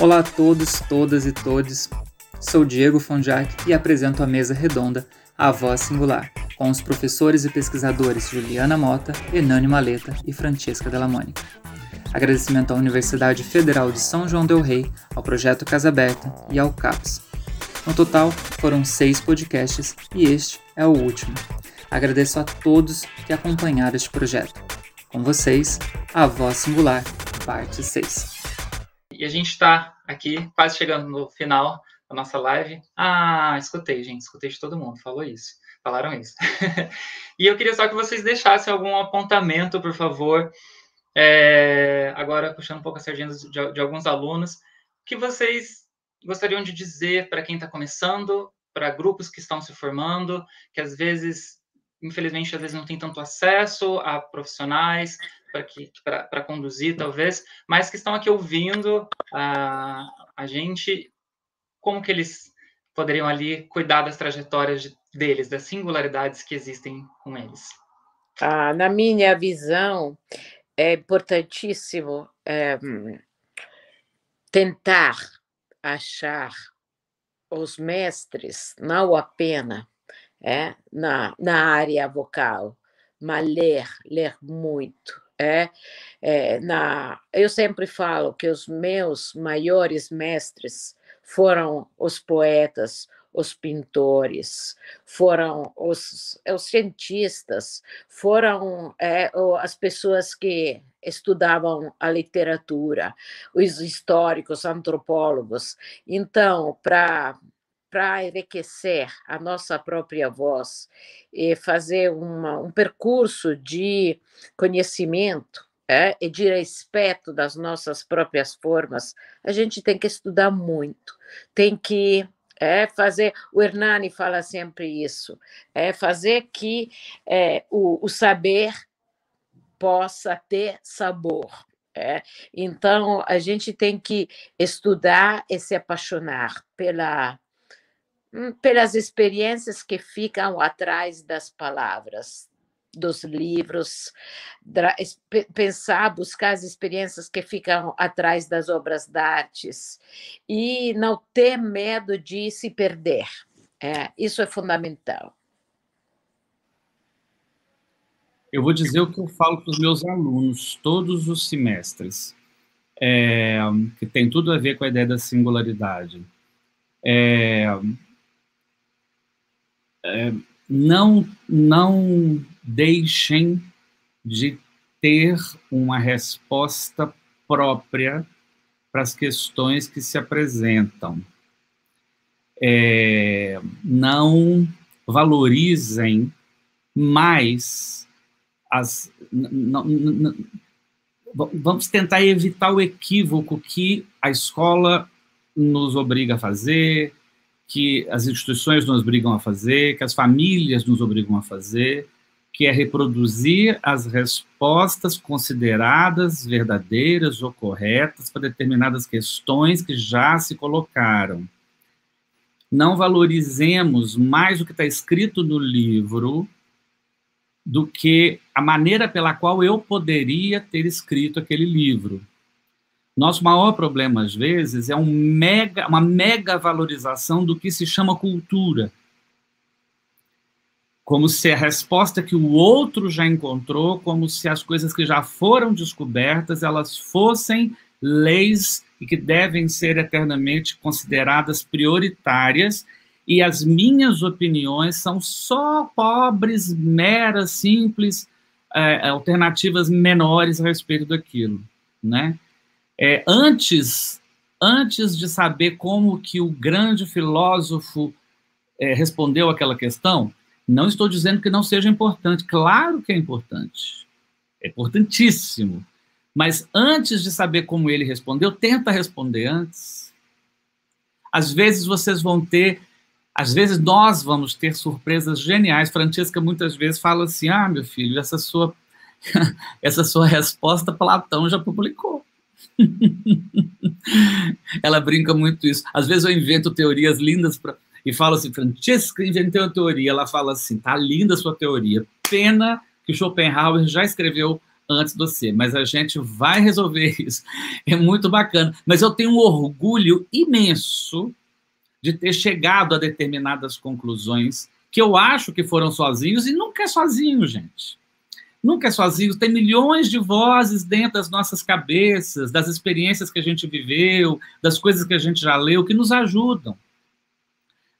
Olá a todos, todas e todes. Sou Diego Fonjac e apresento a mesa redonda A Voz Singular, com os professores e pesquisadores Juliana Mota, Enani Maleta e Francesca Della Mônica. Agradecimento à Universidade Federal de São João del Rei, ao Projeto Casa Aberta e ao CAPS. No total, foram seis podcasts e este é o último. Agradeço a todos que acompanharam este projeto. Com vocês, A Voz Singular, parte 6. E a gente está aqui, quase chegando no final da nossa live. Ah, escutei, gente, escutei de todo mundo, falou isso, falaram isso. e eu queria só que vocês deixassem algum apontamento, por favor, é, agora puxando um pouco as sardinhas de, de alguns alunos, que vocês gostariam de dizer para quem está começando, para grupos que estão se formando, que às vezes, infelizmente, às vezes não tem tanto acesso a profissionais, para conduzir, talvez, mas que estão aqui ouvindo a, a gente, como que eles poderiam ali cuidar das trajetórias deles, das singularidades que existem com eles? Ah, na minha visão, é importantíssimo é, tentar achar os mestres, não apenas é, na, na área vocal, mas ler, ler muito, é, é, na, eu sempre falo que os meus maiores mestres foram os poetas, os pintores, foram os, os cientistas, foram é, as pessoas que estudavam a literatura, os históricos, antropólogos. Então, para para enriquecer a nossa própria voz e fazer uma, um percurso de conhecimento é, e de respeito das nossas próprias formas, a gente tem que estudar muito, tem que é fazer, o Hernani fala sempre isso, é fazer que é, o, o saber possa ter sabor. É? Então, a gente tem que estudar e se apaixonar pela pelas experiências que ficam atrás das palavras, dos livros, pensar, buscar as experiências que ficam atrás das obras de artes e não ter medo de se perder. É, isso é fundamental. Eu vou dizer o que eu falo para os meus alunos todos os semestres, é, que tem tudo a ver com a ideia da singularidade. É, não, não deixem de ter uma resposta própria para as questões que se apresentam. É, não valorizem mais as. Vamos tentar evitar o equívoco que a escola nos obriga a fazer, que as instituições nos obrigam a fazer, que as famílias nos obrigam a fazer, que é reproduzir as respostas consideradas verdadeiras ou corretas para determinadas questões que já se colocaram. Não valorizemos mais o que está escrito no livro do que a maneira pela qual eu poderia ter escrito aquele livro. Nosso maior problema, às vezes, é um mega, uma mega valorização do que se chama cultura. Como se a resposta que o outro já encontrou, como se as coisas que já foram descobertas, elas fossem leis e que devem ser eternamente consideradas prioritárias, e as minhas opiniões são só pobres, meras, simples, é, alternativas menores a respeito daquilo, né? É, antes, antes de saber como que o grande filósofo é, respondeu aquela questão, não estou dizendo que não seja importante. Claro que é importante. É importantíssimo. Mas antes de saber como ele respondeu, tenta responder antes. Às vezes vocês vão ter, às vezes nós vamos ter surpresas geniais. Francesca muitas vezes fala assim: "Ah, meu filho, essa sua essa sua resposta Platão já publicou". Ela brinca muito isso. Às vezes eu invento teorias lindas pra, e falo assim, Francesca, inventei uma teoria. Ela fala assim, tá linda a sua teoria. Pena que Schopenhauer já escreveu antes do você, mas a gente vai resolver isso. É muito bacana. Mas eu tenho um orgulho imenso de ter chegado a determinadas conclusões que eu acho que foram sozinhos e nunca é sozinho, gente. Nunca é sozinho. Tem milhões de vozes dentro das nossas cabeças, das experiências que a gente viveu, das coisas que a gente já leu, que nos ajudam.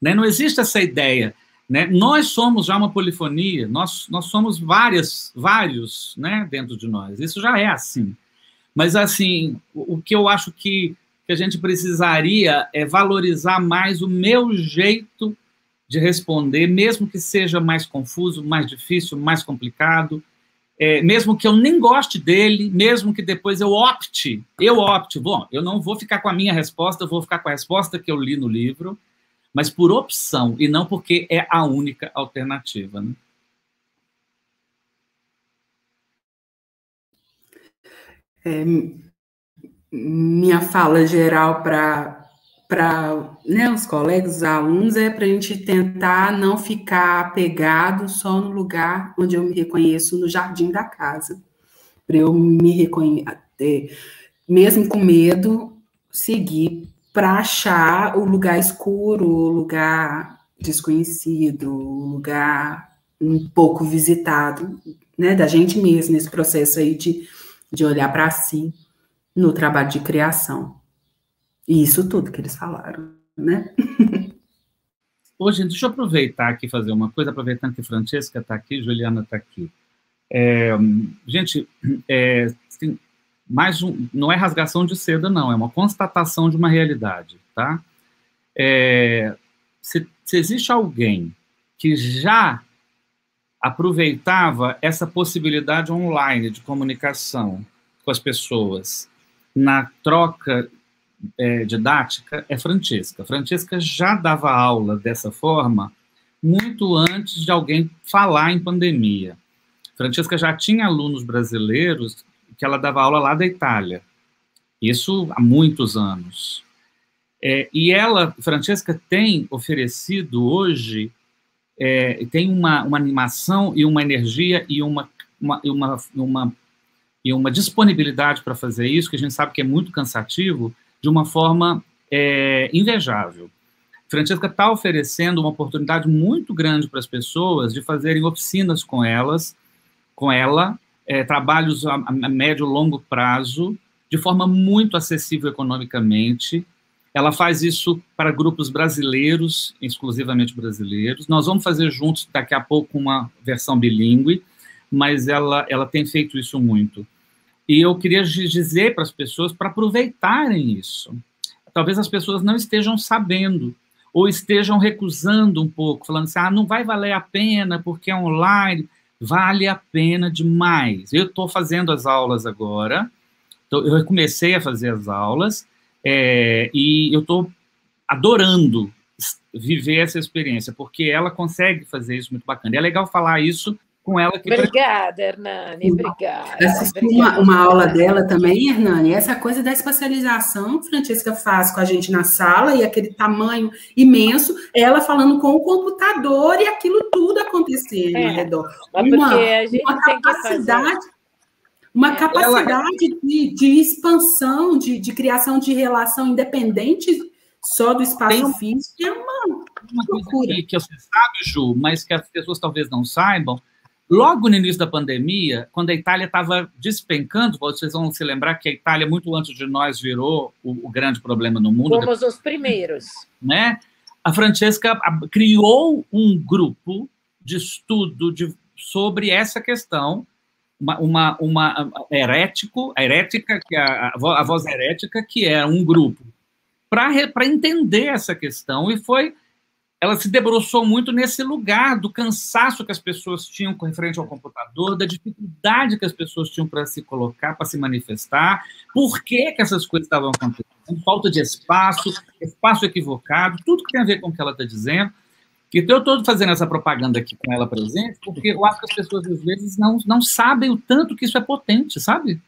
Né? Não existe essa ideia. Né? Nós somos já uma polifonia, nós, nós somos várias, vários né, dentro de nós. Isso já é assim. Mas, assim, o, o que eu acho que, que a gente precisaria é valorizar mais o meu jeito de responder, mesmo que seja mais confuso, mais difícil, mais complicado, é, mesmo que eu nem goste dele, mesmo que depois eu opte, eu opte, bom, eu não vou ficar com a minha resposta, eu vou ficar com a resposta que eu li no livro, mas por opção e não porque é a única alternativa. Né? É, minha fala geral para para né, os colegas, os alunos, é para a gente tentar não ficar apegado só no lugar onde eu me reconheço, no jardim da casa. Para eu me reconhecer, mesmo com medo, seguir para achar o lugar escuro, o lugar desconhecido, o lugar um pouco visitado, né, da gente mesmo, nesse processo aí de, de olhar para si no trabalho de criação. Isso tudo que eles falaram, né? Ô, gente, deixa eu aproveitar aqui fazer uma coisa, aproveitando que Francesca está aqui, Juliana está aqui. É, gente, é, tem mais um, não é rasgação de seda, não, é uma constatação de uma realidade, tá? É, se, se existe alguém que já aproveitava essa possibilidade online de comunicação com as pessoas na troca é, didática é Francesca. Francesca já dava aula dessa forma muito antes de alguém falar em pandemia. Francesca já tinha alunos brasileiros que ela dava aula lá da Itália. Isso há muitos anos. É, e ela, Francesca, tem oferecido hoje, é, tem uma, uma animação e uma energia e uma, uma, uma, uma, e uma disponibilidade para fazer isso, que a gente sabe que é muito cansativo, de uma forma é, invejável. Francesca está oferecendo uma oportunidade muito grande para as pessoas de fazerem oficinas com elas, com ela, é, trabalhos a, a médio e longo prazo, de forma muito acessível economicamente. Ela faz isso para grupos brasileiros, exclusivamente brasileiros. Nós vamos fazer juntos daqui a pouco uma versão bilíngue, mas ela, ela tem feito isso muito. E eu queria dizer para as pessoas para aproveitarem isso. Talvez as pessoas não estejam sabendo ou estejam recusando um pouco, falando assim: ah, não vai valer a pena porque é online. Vale a pena demais. Eu estou fazendo as aulas agora, eu comecei a fazer as aulas é, e eu estou adorando viver essa experiência, porque ela consegue fazer isso muito bacana. E é legal falar isso com ela. Que obrigada, Hernani, obrigada. Assisti uma, uma, aula dela também, Hernani, essa coisa da espacialização que Francesca faz com a gente na sala e aquele tamanho imenso, ela falando com o computador e aquilo tudo acontecendo é, ao redor. Uma, uma capacidade uma capacidade ela... de, de, expansão, de, de, criação de relação independente só do espaço Tem... físico, é uma, uma coisa que, que você sabe, Ju, mas que as pessoas talvez não saibam, Logo no início da pandemia, quando a Itália estava despencando, vocês vão se lembrar que a Itália, muito antes de nós, virou o, o grande problema no mundo. Fomos os primeiros. Né? A Francesca criou um grupo de estudo de, sobre essa questão, uma, uma, uma herético, a herética, que é a, a voz herética, que é um grupo, para entender essa questão, e foi ela se debruçou muito nesse lugar do cansaço que as pessoas tinham com frente ao computador, da dificuldade que as pessoas tinham para se colocar, para se manifestar, por que, que essas coisas estavam acontecendo, falta de espaço, espaço equivocado, tudo que tem a ver com o que ela está dizendo. Então, eu estou fazendo essa propaganda aqui com ela presente, porque eu acho que as pessoas, às vezes, não, não sabem o tanto que isso é potente, sabe?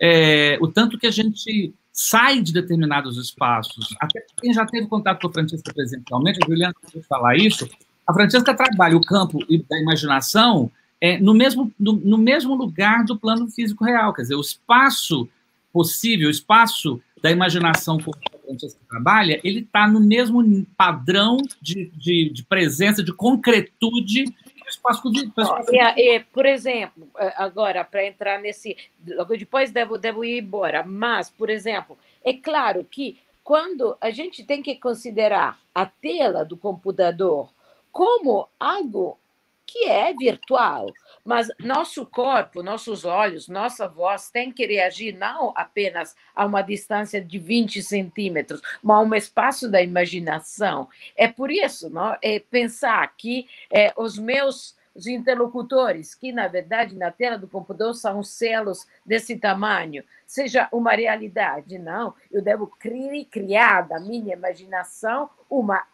É, o tanto que a gente sai de determinados espaços. Até quem já teve contato com a Francesca presencialmente, a Juliana pode falar isso, a Francesca trabalha o campo da imaginação é, no, mesmo, no, no mesmo lugar do plano físico real. Quer dizer, o espaço possível, o espaço da imaginação com que Francesca trabalha, ele está no mesmo padrão de, de, de, presença, de concretude que o espaço, espaço... É, é, por exemplo, agora, para entrar nesse. Depois devo, devo ir embora, mas, por exemplo, é claro que quando a gente tem que considerar a tela do computador como algo que é virtual, mas nosso corpo, nossos olhos, nossa voz tem que reagir não apenas a uma distância de 20 centímetros, mas a um espaço da imaginação. É por isso, não? é pensar que é, os meus os interlocutores, que na verdade na tela do computador são selos desse tamanho, seja uma realidade, não. Eu devo criar da minha imaginação uma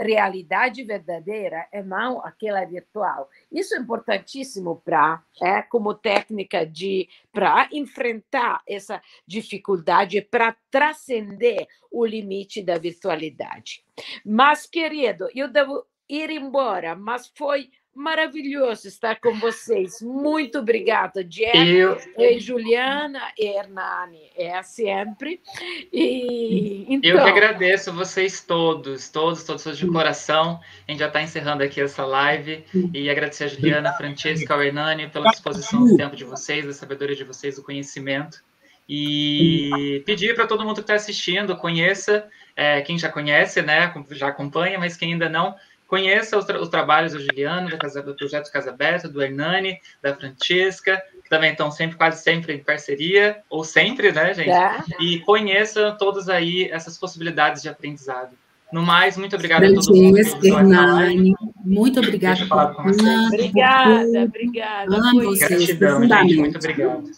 realidade verdadeira e não aquela virtual. Isso é importantíssimo para, é, como técnica de para enfrentar essa dificuldade, para transcender o limite da virtualidade. Mas, querido, eu devo ir embora, mas foi maravilhoso estar com vocês. Muito obrigada, Diego, eu... e Juliana e Hernani. É sempre. E, então... Eu que agradeço vocês todos, todos, todos, todos de coração. A gente já está encerrando aqui essa live. E agradecer a Juliana, a Francesca, ao Hernani pela disposição do tempo de vocês, da sabedoria de vocês, do conhecimento. E pedir para todo mundo que está assistindo, conheça, é, quem já conhece, né, já acompanha, mas quem ainda não, Conheça os, tra os trabalhos do Juliano, do, Casa, do Projeto Casa Aberta, do Hernani, da Francesca, que também estão sempre, quase sempre em parceria, ou sempre, né, gente? É. E conheça todas aí essas possibilidades de aprendizado. No mais, muito obrigada a todo mundo. Hernani, muito obrigada. Obrigada, obrigada. Amo vocês, Gratidão, gente, muito obrigado.